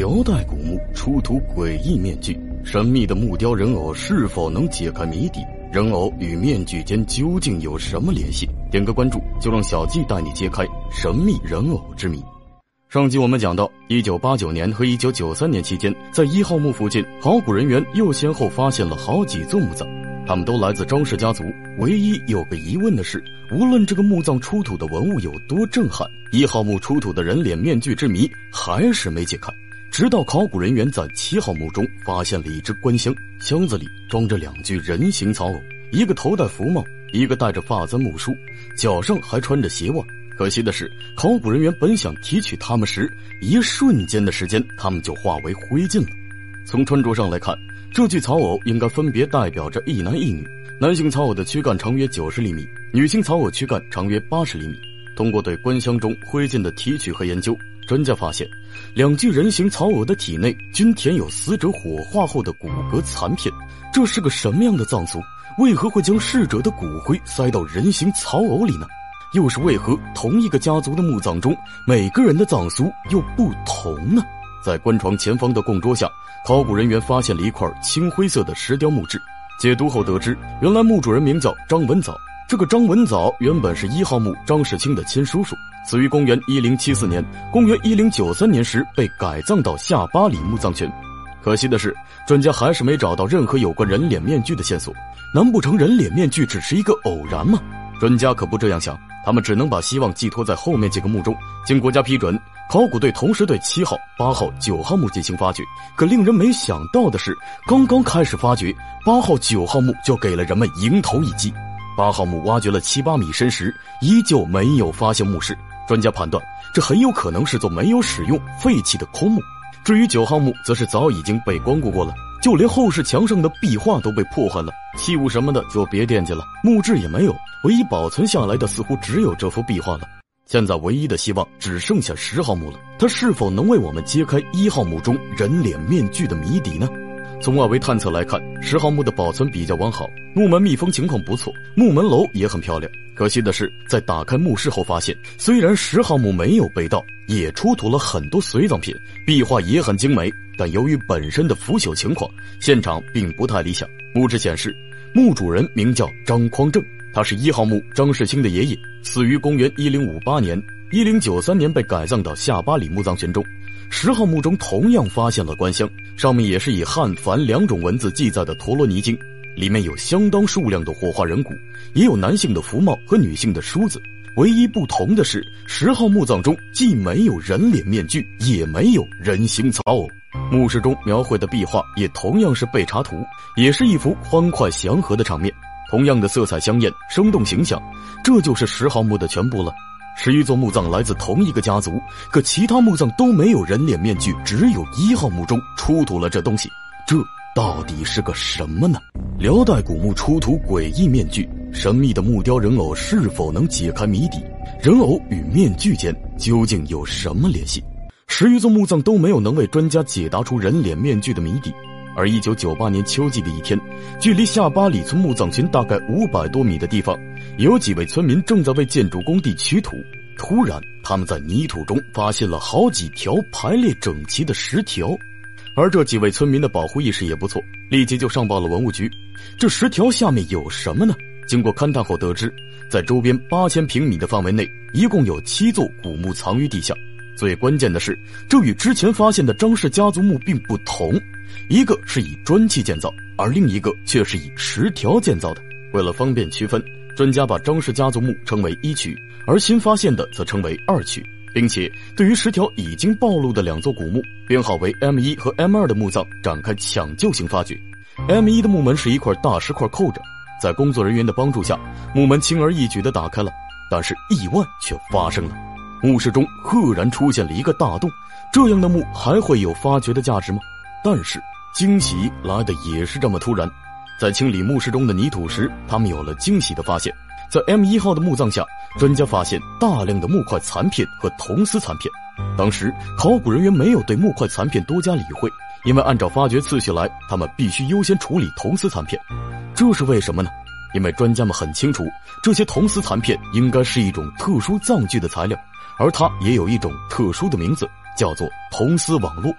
辽代古墓出土诡异面具，神秘的木雕人偶是否能解开谜底？人偶与面具间究竟有什么联系？点个关注，就让小季带你揭开神秘人偶之谜。上集我们讲到，一九八九年和一九九三年期间，在一号墓附近，考古人员又先后发现了好几座墓葬，他们都来自张氏家族。唯一有个疑问的是，无论这个墓葬出土的文物有多震撼，一号墓出土的人脸面具之谜还是没解开。直到考古人员在七号墓中发现了一只棺箱，箱子里装着两具人形草偶，一个头戴福帽，一个戴着发簪木梳，脚上还穿着鞋袜。可惜的是，考古人员本想提取它们时，一瞬间的时间，它们就化为灰烬了。从穿着上来看，这具草偶应该分别代表着一男一女。男性草偶的躯干长约九十厘米，女性草偶躯干长约八十厘米。通过对棺箱中灰烬的提取和研究。专家发现，两具人形草偶的体内均填有死者火化后的骨骼残片。这是个什么样的葬俗？为何会将逝者的骨灰塞到人形草偶里呢？又是为何同一个家族的墓葬中，每个人的葬俗又不同呢？在棺床前方的供桌下，考古人员发现了一块青灰色的石雕木质。解读后得知，原来墓主人名叫张文藻。这个张文藻原本是一号墓张世清的亲叔叔。死于公元一零七四年，公元一零九三年时被改葬到下八里墓葬群。可惜的是，专家还是没找到任何有关人脸面具的线索。难不成人脸面具只是一个偶然吗？专家可不这样想，他们只能把希望寄托在后面几个墓中。经国家批准，考古队同时对七号、八号、九号墓进行发掘。可令人没想到的是，刚刚开始发掘，八号、九号墓就给了人们迎头一击。八号墓挖掘了七八米深时，依旧没有发现墓室。专家判断，这很有可能是座没有使用、废弃的空墓。至于九号墓，则是早已经被光顾过了，就连后室墙上的壁画都被破坏了，器物什么的就别惦记了，木质也没有，唯一保存下来的似乎只有这幅壁画了。现在唯一的希望只剩下十号墓了，它是否能为我们揭开一号墓中人脸面具的谜底呢？从外围探测来看，十号墓的保存比较完好，木门密封情况不错，木门楼也很漂亮。可惜的是，在打开墓室后发现，虽然十号墓没有被盗，也出土了很多随葬品，壁画也很精美，但由于本身的腐朽情况，现场并不太理想。墓志显示，墓主人名叫张匡正，他是一号墓张世清的爷爷，死于公元一零五八年，一零九三年被改葬到下八里墓葬群中。十号墓中同样发现了棺箱，上面也是以汉梵两种文字记载的《陀罗尼经》，里面有相当数量的火化人骨，也有男性的服帽和女性的梳子。唯一不同的是，十号墓葬中既没有人脸面具，也没有人形草偶。墓室中描绘的壁画也同样是被查图，也是一幅欢快祥和的场面，同样的色彩香艳、生动形象。这就是十号墓的全部了。十余座墓葬来自同一个家族，可其他墓葬都没有人脸面具，只有一号墓中出土了这东西，这到底是个什么呢？辽代古墓出土诡异面具，神秘的木雕人偶是否能解开谜底？人偶与面具间究竟有什么联系？十余座墓葬都没有能为专家解答出人脸面具的谜底。而一九九八年秋季的一天，距离下八里村墓葬群大概五百多米的地方，有几位村民正在为建筑工地取土。突然，他们在泥土中发现了好几条排列整齐的石条，而这几位村民的保护意识也不错，立即就上报了文物局。这石条下面有什么呢？经过勘探后得知，在周边八千平米的范围内，一共有七座古墓藏于地下。最关键的是，这与之前发现的张氏家族墓并不同，一个是以砖砌建造，而另一个却是以石条建造的。为了方便区分，专家把张氏家族墓称为一区，而新发现的则称为二区，并且对于石条已经暴露的两座古墓，编号为 M 一和 M 二的墓葬展开抢救性发掘。M 一的木门是一块大石块扣着，在工作人员的帮助下，木门轻而易举地打开了，但是意外却发生了。墓室中赫然出现了一个大洞，这样的墓还会有发掘的价值吗？但是惊喜来的也是这么突然，在清理墓室中的泥土时，他们有了惊喜的发现。在 M 一号的墓葬下，专家发现大量的木块残片和铜丝残片。当时考古人员没有对木块残片多加理会，因为按照发掘次序来，他们必须优先处理铜丝残片。这是为什么呢？因为专家们很清楚，这些铜丝残片应该是一种特殊葬具的材料。而它也有一种特殊的名字，叫做铜丝网络。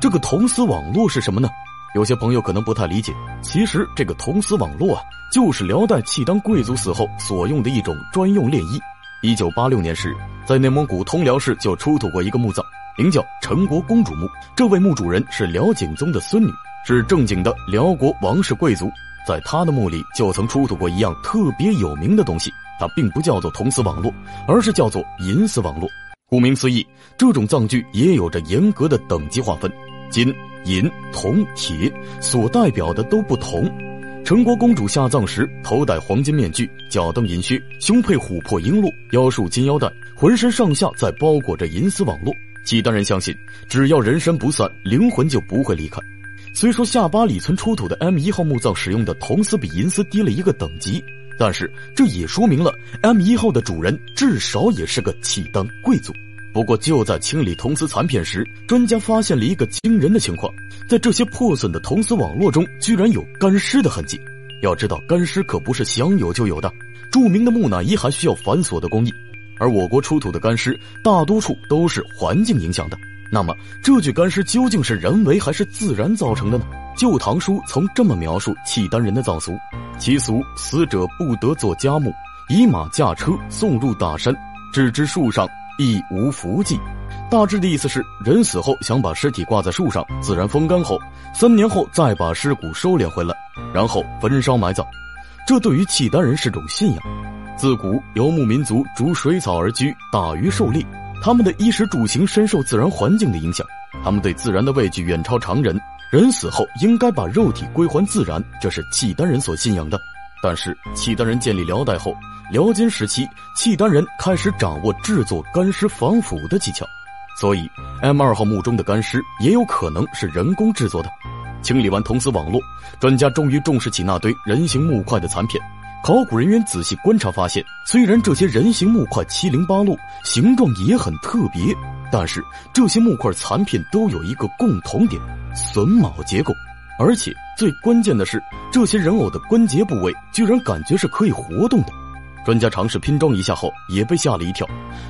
这个铜丝网络是什么呢？有些朋友可能不太理解，其实这个铜丝网络啊，就是辽代契丹贵族死后所用的一种专用殓衣。一九八六年时，在内蒙古通辽市就出土过一个墓葬，名叫陈国公主墓。这位墓主人是辽景宗的孙女，是正经的辽国王室贵族。在他的墓里就曾出土过一样特别有名的东西，它并不叫做铜丝网络，而是叫做银丝网络。顾名思义，这种葬具也有着严格的等级划分，金、银、铜、铁所代表的都不同。陈国公主下葬时，头戴黄金面具，脚蹬银靴，胸佩琥珀璎珞，腰束金腰带，浑身上下在包裹着银丝网络。契丹人相信，只要人身不散，灵魂就不会离开。虽说下巴里村出土的 M 一号墓葬使用的铜丝比银丝低了一个等级，但是这也说明了 M 一号的主人至少也是个契丹贵族。不过就在清理铜丝残片时，专家发现了一个惊人的情况：在这些破损的铜丝网络中，居然有干尸的痕迹。要知道，干尸可不是想有就有的，著名的木乃伊还需要繁琐的工艺，而我国出土的干尸大多数都是环境影响的。那么，这具干尸究竟是人为还是自然造成的呢？《旧唐书》曾这么描述契丹人的葬俗：其俗，死者不得做家墓，以马驾车送入大山，置之树上，亦无福迹。大致的意思是，人死后想把尸体挂在树上，自然风干后，三年后再把尸骨收敛回来，然后焚烧埋葬。这对于契丹人是种信仰。自古游牧民族逐水草而居，大鱼狩猎。他们的衣食住行深受自然环境的影响，他们对自然的畏惧远超常人。人死后应该把肉体归还自然，这是契丹人所信仰的。但是，契丹人建立辽代后，辽金时期，契丹人开始掌握制作干尸防腐的技巧，所以 M 二号墓中的干尸也有可能是人工制作的。清理完铜丝网络，专家终于重视起那堆人形木块的残片。考古人员仔细观察发现，虽然这些人形木块七零八落，形状也很特别，但是这些木块残片都有一个共同点：榫卯结构。而且最关键的是，这些人偶的关节部位居然感觉是可以活动的。专家尝试拼装一下后，也被吓了一跳，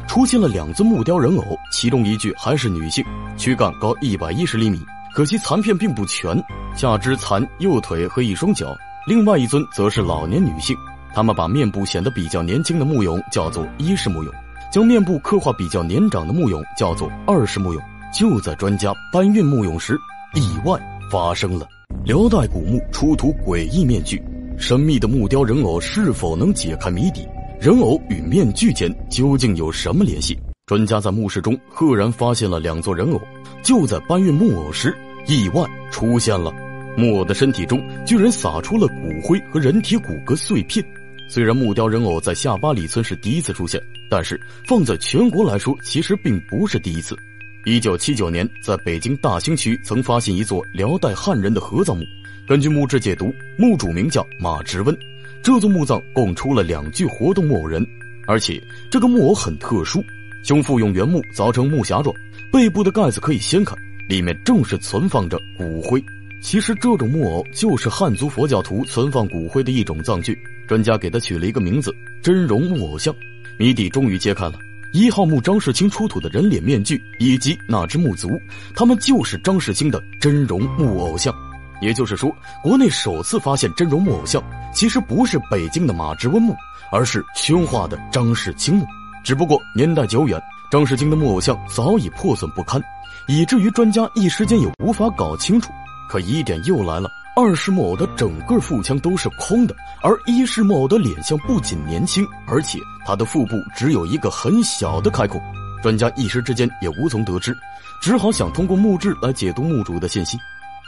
出现了两尊木雕人偶，其中一具还是女性，躯干高一百一十厘米，可惜残片并不全，下肢残右腿和一双脚。另外一尊则是老年女性，他们把面部显得比较年轻的木俑叫做一世木俑，将面部刻画比较年长的木俑叫做二世木俑。就在专家搬运木俑时，意外发生了。辽代古墓出土诡异面具，神秘的木雕人偶是否能解开谜底？人偶与面具间究竟有什么联系？专家在墓室中赫然发现了两座人偶，就在搬运木偶时，意外出现了。木偶的身体中居然撒出了骨灰和人体骨骼碎片。虽然木雕人偶在下巴里村是第一次出现，但是放在全国来说，其实并不是第一次。一九七九年，在北京大兴区曾发现一座辽代汉人的合葬墓。根据墓志解读，墓主名叫马直温。这座墓葬共出了两具活动木偶人，而且这个木偶很特殊，胸腹用原木凿成木匣状，背部的盖子可以掀开，里面正是存放着骨灰。其实这种木偶就是汉族佛教徒存放骨灰的一种葬具，专家给他取了一个名字——真容木偶像。谜底终于揭开了：一号墓张世清出土的人脸面具以及那只木足，他们就是张世清的真容木偶像。也就是说，国内首次发现真容木偶像，其实不是北京的马直温墓，而是宣化的张世清墓。只不过年代久远，张世清的木偶像早已破损不堪，以至于专家一时间也无法搞清楚。可疑点又来了，二世木偶的整个腹腔都是空的，而一世木偶的脸相不仅年轻，而且他的腹部只有一个很小的开孔。专家一时之间也无从得知，只好想通过墓志来解读墓主的信息。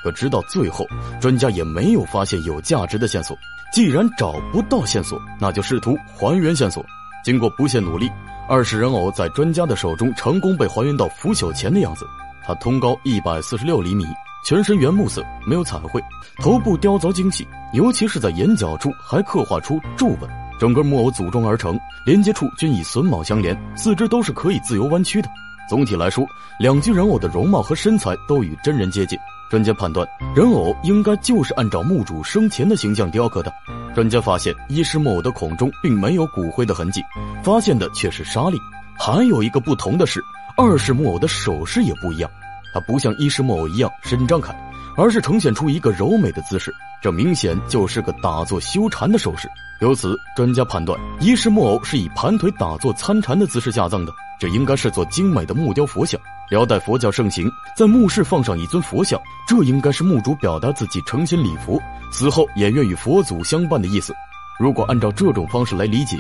可直到最后，专家也没有发现有价值的线索。既然找不到线索，那就试图还原线索。经过不懈努力，二世人偶在专家的手中成功被还原到腐朽前的样子。他通高一百四十六厘米。全身原木色，没有彩绘，头部雕凿精细，尤其是在眼角处还刻画出皱纹。整个木偶组装而成，连接处均以榫卯相连，四肢都是可以自由弯曲的。总体来说，两具人偶的容貌和身材都与真人接近。专家判断，人偶应该就是按照墓主生前的形象雕刻的。专家发现，一世木偶的孔中并没有骨灰的痕迹，发现的却是沙粒。还有一个不同的是，二世木偶的首饰也不一样。它不像衣食木偶一样伸张开，而是呈现出一个柔美的姿势，这明显就是个打坐修禅的手势。由此，专家判断衣食木偶是以盘腿打坐参禅的姿势下葬的，这应该是座精美的木雕佛像。辽代佛教盛行，在墓室放上一尊佛像，这应该是墓主表达自己诚心礼佛，死后也愿与佛祖相伴的意思。如果按照这种方式来理解，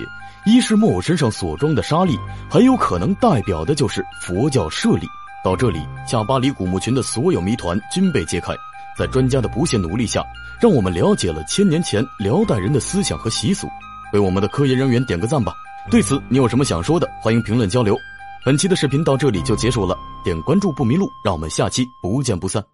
衣食木偶身上所装的沙粒，很有可能代表的就是佛教舍利。到这里，下巴里古墓群的所有谜团均被揭开。在专家的不懈努力下，让我们了解了千年前辽代人的思想和习俗。为我们的科研人员点个赞吧！对此，你有什么想说的？欢迎评论交流。本期的视频到这里就结束了，点关注不迷路，让我们下期不见不散。